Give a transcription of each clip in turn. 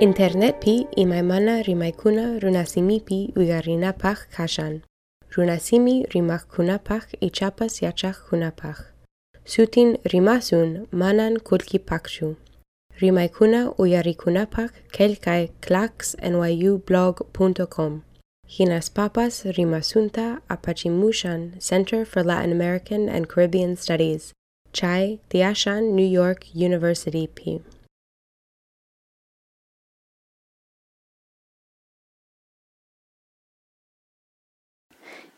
Internetpi imaymana rimaykuna runasimipi uygarinapaq kashan. Runasimi rimakkunapaq ichapas yachaqkunapaq. Sutin rimasun manan kulkipaqchu. Rimaykuna uyarikunapaq kelkay clacksnyublog.com. Hinas papas rimasunta apachimushan Center for Latin American and Caribbean Studies. Chai Tiashan New York University P.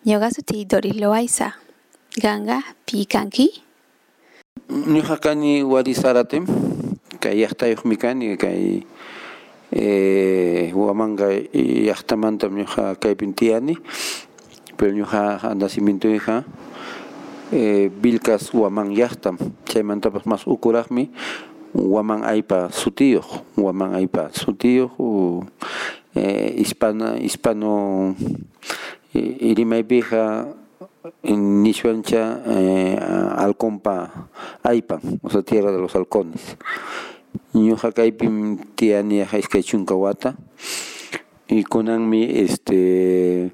Ñuqasuti Doris Loaiza. Ganga pi kanki? Ñuqa kani wari saratem kay llaqtayuqmi kani kay eh, Huamanga llaqtamanta ñuqa kaypin tiyani pero ñuqa nacimientoyqa eh, Vilcas Huaman llaqtam chaymantapas mas ukuraqmi Huaman aypa sutiyuq Huaman aypa sutiyuq eh, hispana hispano Irimaypiqa Nishuancha eh, Alcompa Aypan, o sea, tierra de los halcones. Ñuqa kaypim tiyaniqa iskay chunkawata y kunanmi este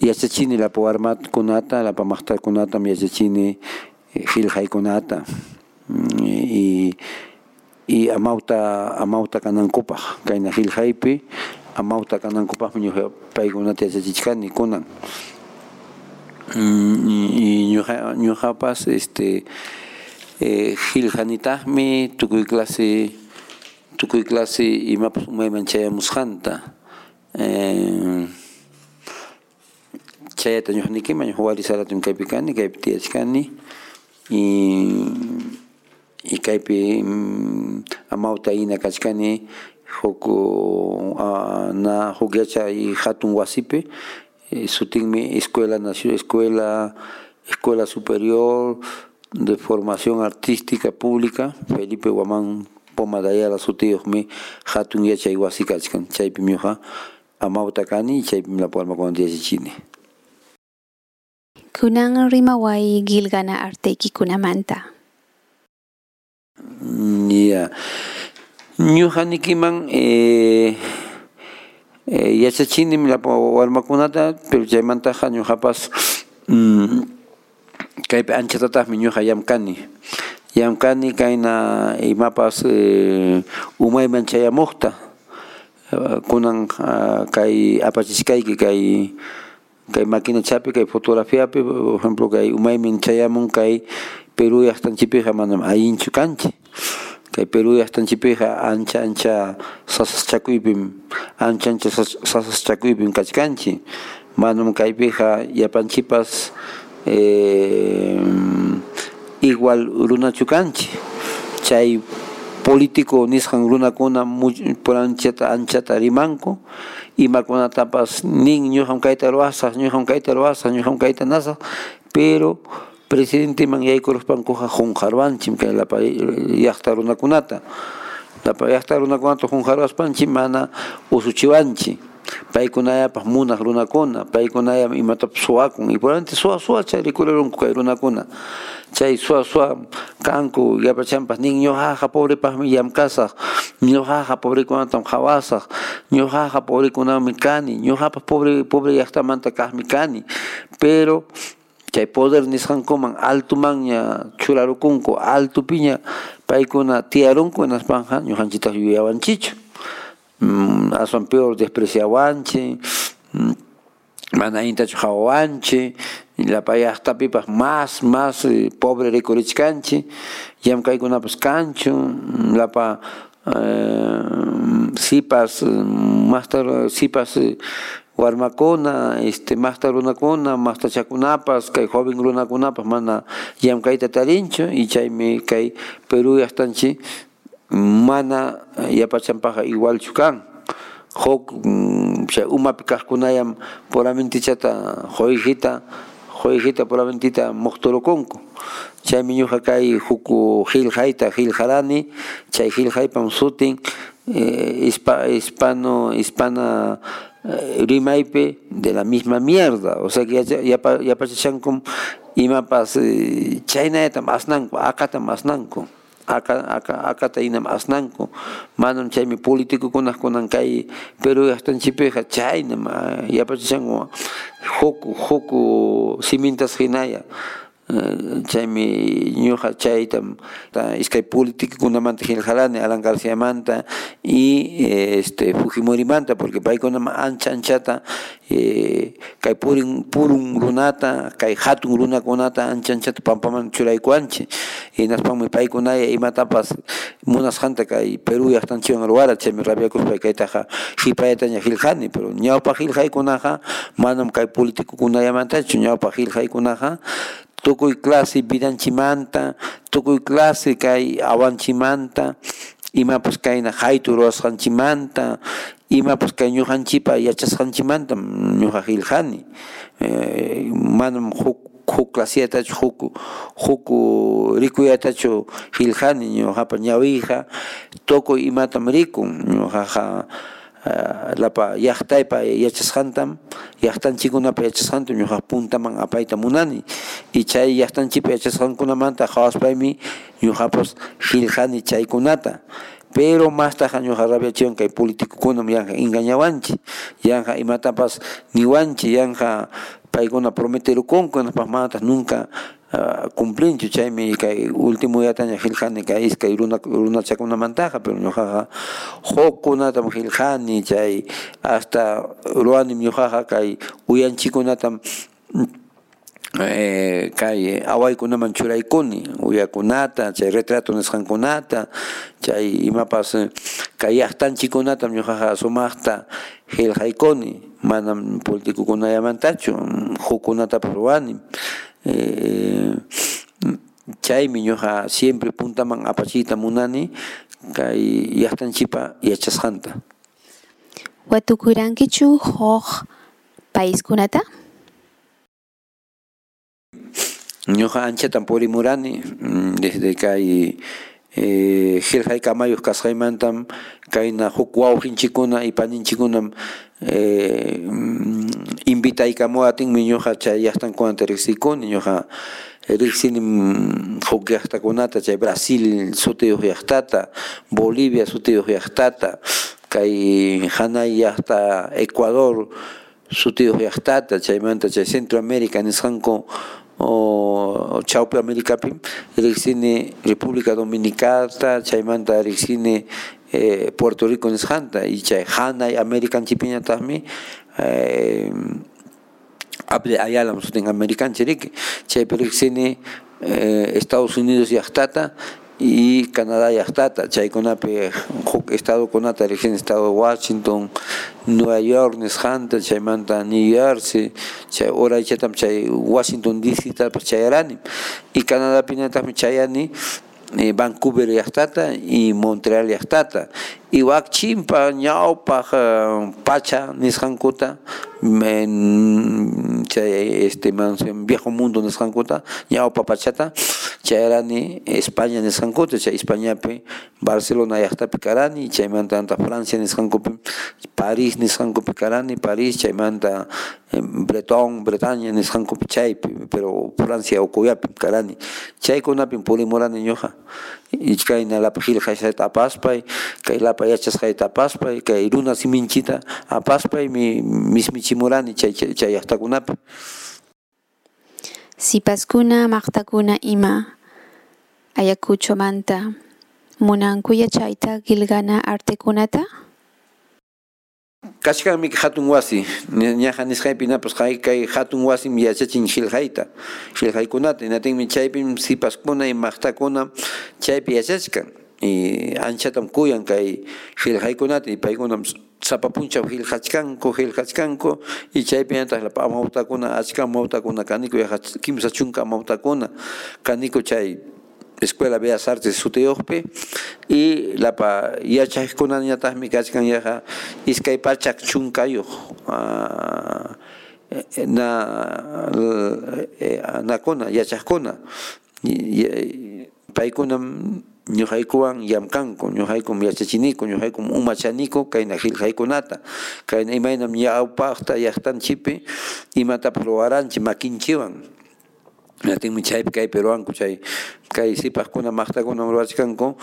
yachachini lapa warmakunata, lapa maqtakunata yachachini qillqaykunata y y amawta amawta kanankupaq kayna qillqaypi amawta kanankupaqmi ñuqa paykunata yachachichkani kunan y ñuqa ñuqapas este eh, qillqanitaqmi tukuy clase tukuy clase imapas umayman chayamusqanta eh, chayata ñuqnikiman ñuqa wari saratim kaypi kani kaypi tiyachkani y y kaypi amawta ina kachkani uh, na huk yachay hatun wasipi sutinmi escuela nació escuela escuela superior de formación artística pública Felipe Guamán Pomadayala sutiyuqmi hatun yachay wasi kachkan chaypi ñuqa amawta kani chaypi la palmakunata yachachichini Kunan rimaway gilgana arteykikunamanta. Ya. Ñuqanikiman eh, eh, yachachinim la warmakunata pero chaymantaqa ñuqapas mm, kaypi anchatatajmi ñuqa llamkani llamkani kayna imapas eh, umayman chayamuqta. Kunan uh, kay apachishkayki kay kay máquina chapi kay fotografiapi por ejemplo kay umaymin chayamun kay Perú llaqtanchipija manam allinchu kanchik kay Perú llaqtanchipija ancha ancha sasaschakuypim ancha ancha sasaschakuypim kachkanchik manam kaypija yapanchipas eh, igual runachu kanchik chay político nisqan runakuna por anchata anchata rimanku imakunatapas nin ñuqam kayta ruwasaq ñuqam kayta ruwasaq ñuqam kayta nasaq pero presidente man yaykuruspankuqa qunqarwanchim kay lapa llaqta runakunata. Lapa llaqta runakunata qunqarwaspanchik mana usuchiwanchik paykunayapas munaq runakuna paykunaya imatapas suwakun y por antes suwa suwa chay rikurarunku kay runakuna chay suwa suwa kanku yapachanpas nin ñuqaqa pobrepaqmi llamkasaq ñuqaqa pobrekunatam qhawasaq ñuqaqa pobrekunami kani ñuqapas pobre pobre llaqtamanta kaqmi kani pero chay poder nisqankuman altumanña churarukunku altupiña paykuna tiyarunku hinaspanqa ñuqanchitaq yuyawanchichu aswan peor despreciawanchik mana intachu hawawanchik lapa llaqtapipas más más pobre rikurichkanchik llamkaykunapas kanchu lapa sipas mastar sipas warmakuna este maqta runakuna maqtachakunapas kay joven runakunapas mana llamkayta tarinchu y chaymi kay Perú llaqtanchik mana yapachanpaqa igualchu kan huk chay umapi kaqkunayam puramente chata qoyjita qoyjita puramentita muqturukunku chaymi ñuqa kay huk qillqayta qillqarani chay qillqaypam sutin hispano hispana rimaypi de la misma mierda. O sea que yapachachankum imapas chaynayta asnanku akata asnanku acá acá acá tainam asnanku manan chaymi político kunak kunan kay Perú hachtanchipiqa chaynama yapachishanku huku huku simintas hinaya chaymi ñuqa chaytam iskay politikukunamanta qillqarani Alan Garciamanta y este Fujimorimanta porque paykunama ancha anchata eh, kay purin purun runata kay hatun runakunata ancha anchata pampaman churaykuanchik hinaspanmi paykunaya imatapas munasqanta kay Perú llaqtanchiwan ruwara chaymi rabiakuspay kaytaqa qhipayataña qillqani pero ñawpa qillqaykunaqa manam kay politikukunallamantachu ñawpa qillqaykunaqa tukuy clase vidanchimanta tukuy clase kay awanchimanta imapas kayna haytu ruwasqanchimanta imapas kay ñuqanchipa yachasqanchimanta ñuqa qillqani eh, manam huk huk clasetachu huk huk rikuyatachu qillqani ñuqapa ñawiyqa tukuy imatam rikun ñuqaqa lapa llaqtaypa yachasqantam llaqtanchikkunapi yachasqantam ñuqa puntaman apayta munani. Y chay llaqtanchikpi yachasqankunamanta qawaspaymi ñuqapas qillqani chaykunata. Pero mastaqa ñuqa rabiachiwan kay politikukunam yanqa engañawanchik yanqa imatapas niwanchik yanqa paykuna prometerukunku napas nunca cumplinchu chaymi kay último yataña qillqani kay iskay runa runachakunamantaqa pero ñuqaqa hukkunatam qillqani chay hasta ruwanim ñuqaqa kay uyanchikunatam eh, kay awaykunaman churaykuni uyakunata chay retrato nisqankunata chay imapas kay llaqtanchikkunatam ñuqaqa sumaqta qillqaykuni manam politikukunallamantachu hukkunatapas ruwani eh, chaymi ñuqa siempre puntaman apachiyta munani kay llaqtanchipa yachasqanta watukurankichu huk paiskunata ñuqa anchatan purimurani desde kay eh, qillqay kamayuq kasqaymantam kayna huk wawqinchikkuna y paninchikkunam eh, invitaykamuwatinmi ñuqa chay llaqtankunata riqsikuni ñuqa riqsini huk llaqtakunata chay Brasil sutiyuq llaqtata Bolivia sutiyuq llaqtata kay hanay llaqta Ecuador sutiyuq llaqtata chaymanta chay Centroamérica nisqanku o chawpi Americapi riqsini República Dominicana chaymanta riqsini eh, Puerto Rico nisqanta y chay hanay Americanchipiñataqmi eh, Able Ayala sutin Americanchi riki chaypi riqsini eh, Estados Unidos llaqtata y Canadá llaqtata chaykunapi huk estadokunata riqsini estado de Washington Nueva York nisqanta chaymanta New Jersey chay uraychatam chay Washington DC tapas chayarani y Canadapinataqmi chayani eh, Vancouver llaqtata y Montreal llaqtata y wakchimpa ñawpaq uh, pacha nisqankuta en chay este viejo mundo nisqankuta ñawpa pachata chayrani España nisqankuta chay Españapi Barcelona llaqtapi karani chaymanta anta Francia nisqankupi París nisqankupi karani París chaymanta Breton Bretaña nisqankupi chaypi pero Francia ukuyapi karani chaykunapi purimurani ñuqa ichkayna lapa qillqashayta apaspay kay lapa yachasqayta apaspay kay runa siminchita apaspay mi mismichimurani chay chay llaqtakunapi sipaskuna maqtakuna ima ayakuchomanta munanku yachayta qillqana artekunata kashkanmi hatun wasi ñaqa nisqaypinapas kay kay hatun wasim yachachin qillqayta qillqaykunata inatinmi chaypim sipaskuna y maqtakuna chaypi yachachkan anchatam kuyan kay qillqaykunata y paykunam sapa punchaw qillqachkanku qillqachkanku y chaypi antaq amawtakuna achka amawtakuna kaniku yaqa kimsa chunka amawtakuna kaniku chay Escuela Bellas Artes sutiyuqpi y lapa yachaqkunañataqmi kachkan yaqa iskay pachak chunkayuq uh, na nakuna yachaqkuna paykunam ñuqaykuwan llamkanku ñuqaykum yachachiniku ñuqaykum umachaniku kayna qillqaykunata kayna imaynam ñawpaqta llaqtanchipi imatapas ruwaranchik makinchiwan Latin chaypi kay peruanku chay kay sipajkuna maqtakuna ruwachkanku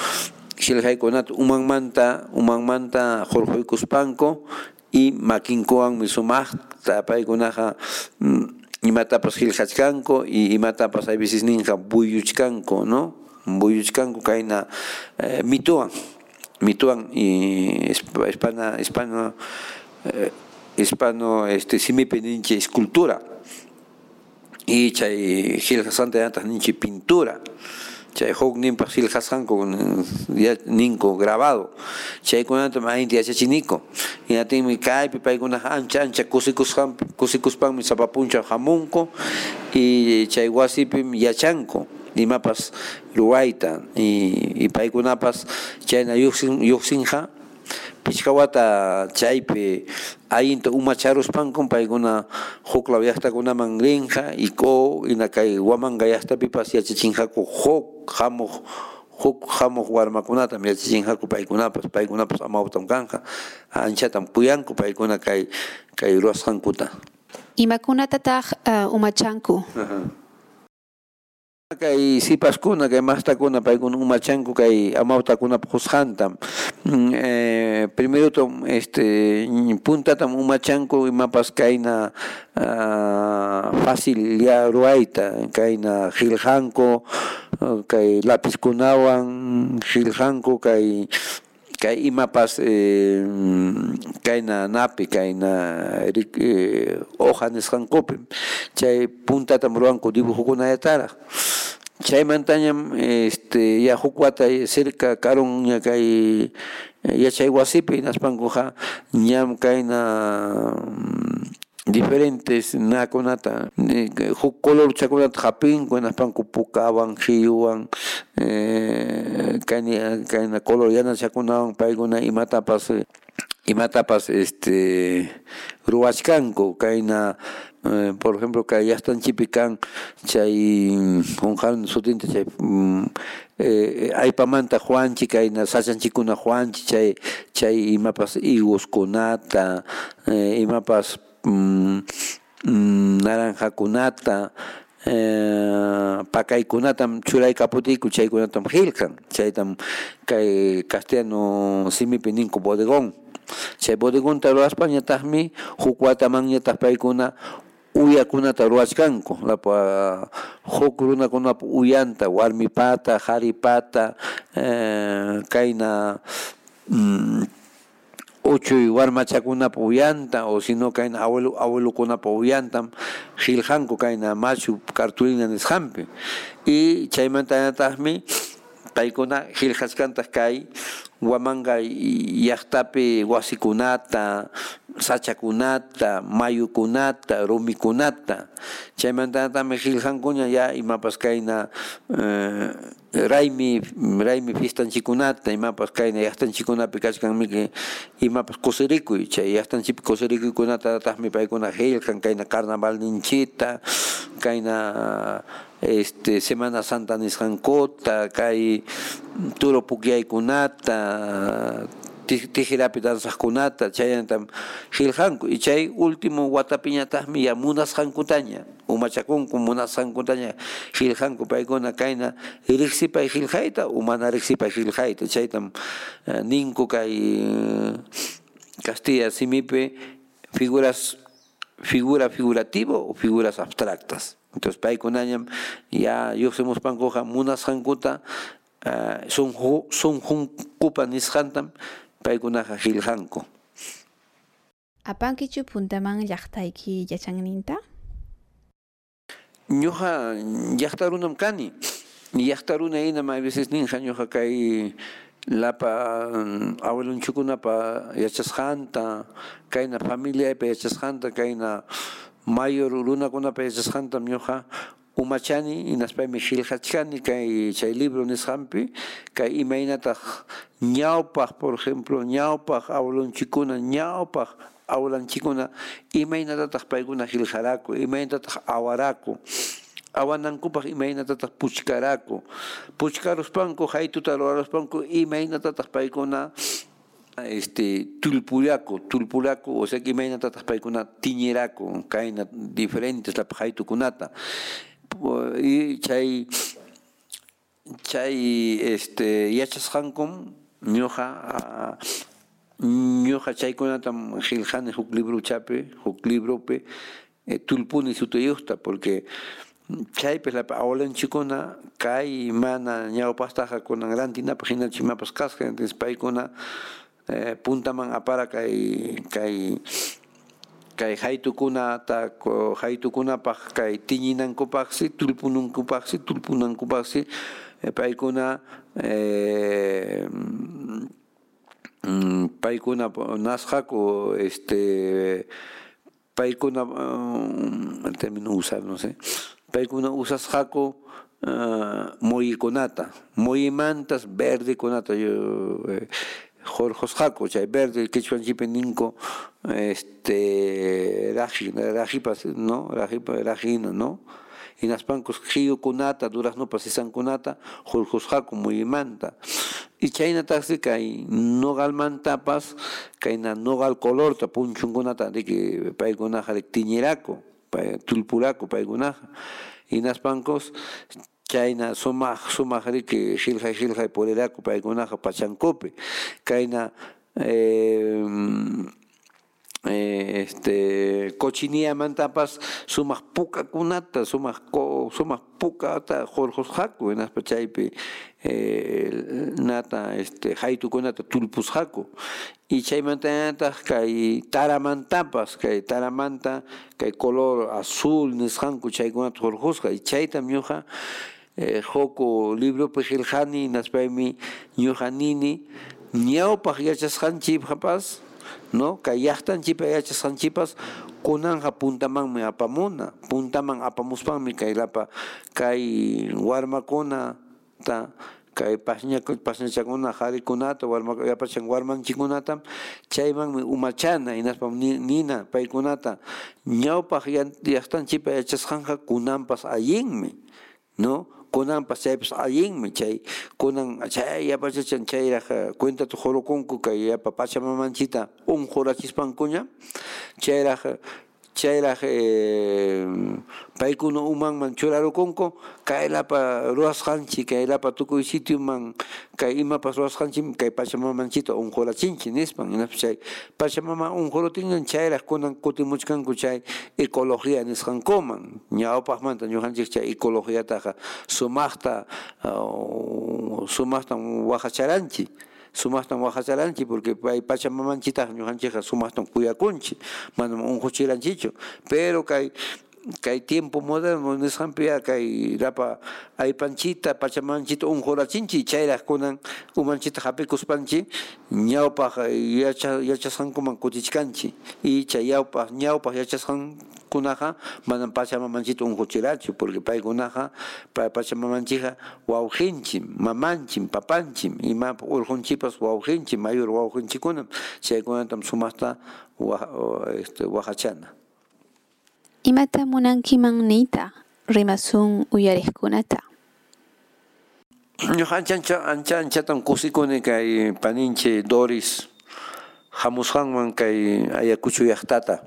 qillqaykunata umanmanta umanmanta hurquykuspanku y makinkuwanmi sumaqta paykunaqa imatapas qillqachkanku y imatapas hay veces ninqa buyuchkanku no buyuchkanku kayna eh, mituwan mituwan y hispana hispano eh, hispano este simipi escultura y chay qillqasanta yantas pintura. Chay huk nimpa qillqasqanku ninku grabado. Chaykunata mayinti yachachiniko inatinmi kaypi paykunaqa ancha ancha kusikusqan kusikuspanmi sapapuncha hamunku y chay wasipi yachanku imapas ruwayta y, y paykunapas chayna lluqsinqa pichkawata chaypi ayinta umacharuspanku paykuna huklaw llaqtakunaman rinqa y ko ina kay Huamanga llaqtapipas yachachinqaku huk hamuq huk hamuq warmakunata yachachinqaku paykunapas paykunapas amawtam kanqa anchatam kuyanku paykuna kay kay ruwasqankuta imakunatataq uh, umachanku kay sipaskuna kay mastakuna paykuna umachanku kay amawtakunapa qusqantam eh, primero tom este puntatam umachanku imapas kayna uh, fácil ya ruayta kayna qillqanku kay lapiskunawan qillqanku kay kay imapas eh, kayna napi kayna eh, hoja nisqankupi chay puntatam ruwanku dibujukunallatara chaymantañam este ya huk wata cerca karun ña kay yachay wasipi naspankuqa ñam kayna diferentes nakunata huk color chakunata hapinku naspanku pukawan riyuwan eh, kayna kayna color yanachakunawan paykuna imatapas imatapas este ruwachkanku kayna eh, por ejemplo kay llaqtanchipi kan chay unqan sutinta chay eh, aypamanta juanchi kayna sachanchikuna juanchi chay chay imapas higoskunata eh, imapas mm, mm, naranjakunata eh, pakaykunatam churay kaputiku chaykunatam qillqan chaytam kay castellano simipi ninku bodegón chay bodegonta ruwaspa ñataqmi huk wataman ñataq paykuna uyakunata ruwachkanku lapa huk runakunapa uyanta warmipata haripata eh, kayna mm, uchuy warmachakunapa uyanta o sino kayna abuelo abuelokunapa uyantam qillqanku kayna machu cartulina nisqanpi. Y chaymantañataqmi paykuna qillqashkanta kay Huamanga llaqtapi wasikunata sachakunata mayukunata rumikunata. Chaymantatami qillqankuña ya imapas kayna eh, raymi raymi fiestanchikunata imapas kayna llaqtanchikunapi kachkanmi imapas kusirikuy. Chay llaqtanchipi kusirikuykunatataqmi paykuna qillqan kayna carnaval ninchita kayna este Semana Santa nisqankuta kay turo pukyaykunata tijirapi danzaqkunata chayantam qillqanku y chay último watapiñataqmi ya munasqankutaña umachakunku munasqankutaña qillqanku paykuna kayna riqsipay qillqayta o mana riqsipay qillqayta chaytam ninku kay Castilla simipi figuras figura figurativo o figuras abstractas. Entonces paykunañam ya lluqsimuspankuqa munasqankuta uh, son son hunkupa nisqantam paykunaqa qillqanku apankichu puntaman llaqtayki yachanninta ñuqa llaqta runam kani. Llaqta runa hinam a veces ninqa ñuqa kay lapa abuelunchukunapa yachasqanta kayna familiaypa yachasqanta kayna mayor runakunapa yachasqantam ñuqa umachani inaspaymi qillqachkani kay chay libro nisqanpi kay imaynataq ñawpaq por ejemplo ñawpaq abuelunchikuna ñawpaq abuelanchikuna imaynatataq paykuna qillqaraku imaynatataq awaraku awanankupaq imaynatataq puchkaraku. Puchkaruspanku haytuta ruraruspanku imaynatataq paykuna este tulpuraku tulpuraku o sea que imaynatataq paykuna tiñeraku kayna diferentes la haytukunata y chay chay este yachasqankum ñuqa ñuqa chaykunatam qillqani huk libruchapi huk libropi eh, tulpuni porque chaypis lapa awalanchikuna kay mana ñawpaqtaqa kunan rantinapaq hinachi imapas kasqa entonces paykuna eh, puntaman apara kay kay kay haytukunata haytukunapaq kay tiñinankupaqsi tulpunankupaqsi tulpunankupaqsi paykuna eh, paykuna nasqaku este paykuna el término usar no sé paykuna usasqaku uh, moyikunata moyimantas verde kunata yo eh, jorjosqaku chay verde quechuanchipi ninko este raji rajipas no rajipa rajina no hinaspancos qhiyukunata duraznopas sisankunata jorjosqaku moyimanta y chaynataqsi kay nogalmantapas kayna nogal colorta punchunkunata riki paykunaqa tiñiraku tulpuraku paykunaqa hinaspancos chayna sumaq sumaq riki qillqay qillqay puriraku paykunaqa pachankupi kayna eh, eh, este cochiniamantapas sumaq pukakunata sumaq sumaq pukata jorjosqaku hinaspa chaypi eh, nata este haytukunata tulpusqaku y chaymantataq kay taramantapas kay taramanta kay color azul nisqanku chaykunata jorjosqa y chaytam ñuqa eh, joko libropi qillqani naspaymi ñuqa nini ñawpaq yachasqanchikpas no kay llaqtanchipa yachasqanchipas kunanja puntamanmi apamuna puntaman apamuspanmi kay lapa kay warmakuna ta kay pasña pasñachakuna qharikunata warma yapachan warmanchikunata chaymanmi umachana hinaspa nina paykunata ñawpaq llaqtanchipa yachasqanqa kunanpas allinmi no kunanpas chaypas allinmi chay kunan chay yapachachan chayraq cuentata qhorokunku kay yapa pachamamanchita unqurachispankuña chayraq chayraq eh, paykuna umanman churarukunku kaylapa ruwasqanchik kaylapa tukuy sitioman kay imapas ruwasqanchik kay pachamamanchita unqurachinchik nispan hinaspa chay pachamama unqurutinñan chayraq kunan kutimuchkanku chay ecología nisqankuman. Ñawpaqmanta ñuqanchik chay sumaqta uh, sumaqta waqacharanchik sumastan wajacharanchik porque pay pachamamanchita ñuqanchikqa sumastan kuyakunchik manam unquchiranchichu pero kay kay tiempo moderno nisqanpi kay rapa aypanchita pachamanchita unqurachinchik chayraq kunan umanchita hapikuspanchik ñawpaq yacha yachasqankuman kutichkanchik y chay ñawpaq ñawpaq yachasqankunaqa manam pachamamanchita unquchirachu porque paykunaqa pachamamanchikqa wawqinchik mamanchik papanchik ima urqunchipas wawqinchik mayor wawqinchikkunam chaykunatam sumaqta este waqachana Imata munankiman niyta rimasun uyariqkunata. Ñuqa ancha ancha ancha anchatam kusikuni kay paninche Doris hamusqanman kay Ayacucho llaqtata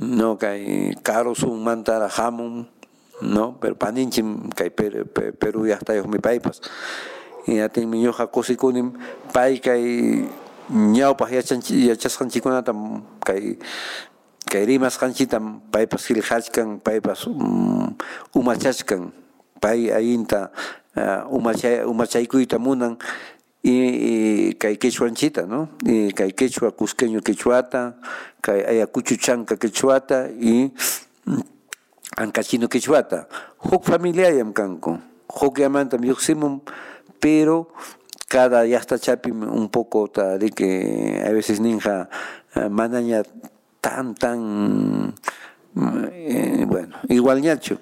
no kay Carlson mantara hamun no pero paninche kay Perú llaqtayuqmi paypas. Yatinmi ñuqa kusikuni pay kay ñawpaq yachasqanchikkunata kay kay rimasqanchitam paypas qillqachkan paypas um, umachachkan pay allinta uh, umachay umachaykuyta munan y, y quechuanchita no y kay quechua cusqueño quechuata kay ayacucho chanca quechuata y ancachino quechuata. Huk familiayam kanku huk yamantam lluqsimun pero cada llaqtachapi un poco ta de que a veces ninja uh, manaña tan, tan, eh, bueno, igual ñacho,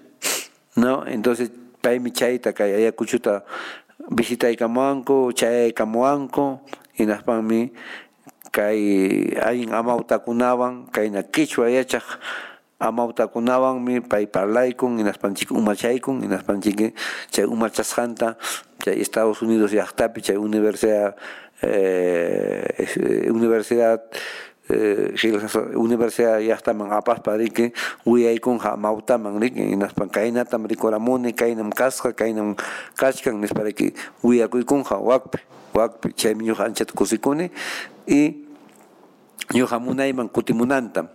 ¿no? Entonces, pay mi chaita, haya cuchuta, visita y camuanco, chay camuanco, y nas pan mi, kay ayin amautakunawan, kay na quichua yachak, amautakunawan mi pay parlaykun, y nas panchik umachaykun, y nas panchik chay umachasjanta, chay Estados Unidos yachtapi, chay universidad, eh, universidad eh, universidad ya está man apas uy ahí con ja mauta man rik en las pancaina tam rikoramone kainam kasca kainam kachkan nes uy akuy con ja wakpe wakpe chay mi yoja anchat kusikune y yoja munayman kutimunantam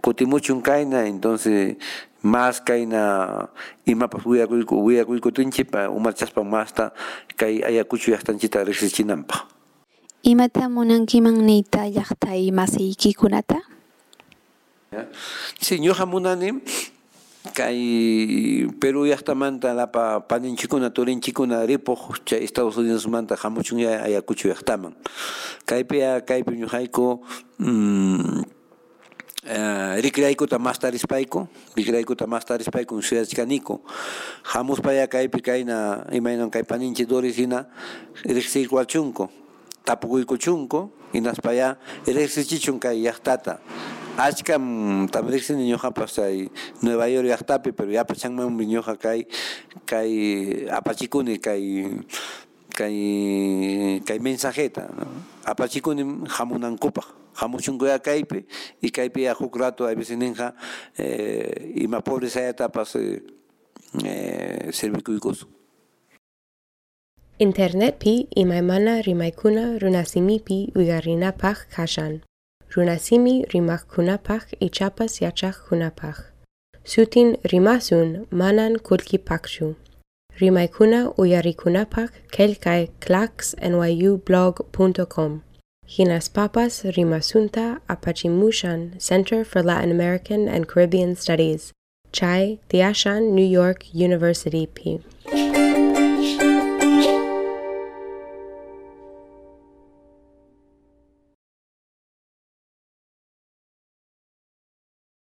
kutimuchun kaina entonces más kaina imapas uyakuyku uyakuykutinchipa umarchaspa masta kay ayakuchu llaqtanchita riqsichinanpaq Imata munankiman niyta llaqtay masiykikunata? Sí, ñuqa munani kay Perú llaqtamanta lapa paninchikuna turinchikuna ripuq chay Estados Unidos manta hamuchun ya ayakuchu llaqtaman kaypi kaypi ñuqayku mm, uh, rikraykuta mastarispaiko rikraykuta mastarispaiko suyachkaniko hamuspaya kaypi kayna imaynan kay paninchi doris hina riqsiykuachunku tapukuykuchunku hinaspaya riqsichichun kay llaqtata achkam tamriqsini ñuqapas ay Nueva York llaqtapi pero yapachanmanmi ñuqa kay kay apachikuni kay kay kay mensajeta ¿no? apachikuni hamunankupaq hamuchunkuya kaypi y kaypi huk rato a veces ninja eh, ima pobres ayatapas eh, eh, servikuykusun Internetpi imaymana rimaykuna runasimipi uyarinapak kashan. Runasimi rimakkunapaq ichapas yachaqkunapaq. Sutin rimasun manan kulkipakshu. Rimaykuna uyarikunapaq kelkay clacksnyublog.com. Hinas Papas Rimasunta Apachimushan Center for Latin American and Caribbean Studies. Chai Tiashan New York University P.